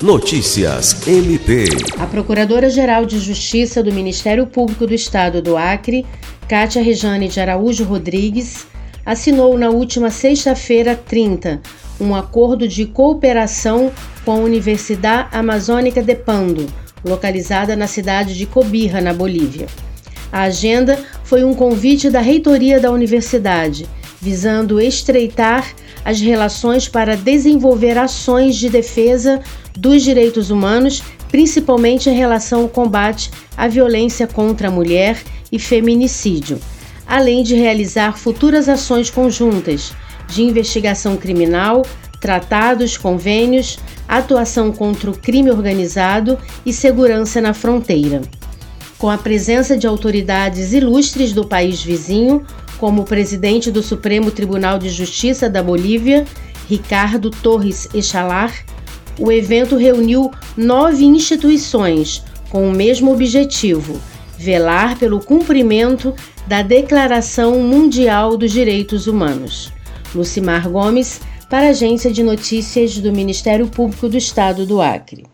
Notícias MP. A Procuradora-Geral de Justiça do Ministério Público do Estado do Acre, Cátia Rejane de Araújo Rodrigues, assinou na última sexta-feira 30 um acordo de cooperação com a Universidade Amazônica de Pando, localizada na cidade de Cobija, na Bolívia. A agenda foi um convite da reitoria da universidade, visando estreitar as relações para desenvolver ações de defesa dos direitos humanos, principalmente em relação ao combate à violência contra a mulher e feminicídio, além de realizar futuras ações conjuntas de investigação criminal, tratados, convênios, atuação contra o crime organizado e segurança na fronteira. Com a presença de autoridades ilustres do país vizinho, como o presidente do Supremo Tribunal de Justiça da Bolívia, Ricardo Torres Echalar, o evento reuniu nove instituições com o mesmo objetivo: velar pelo cumprimento da Declaração Mundial dos Direitos Humanos. Lucimar Gomes, para a Agência de Notícias do Ministério Público do Estado do Acre.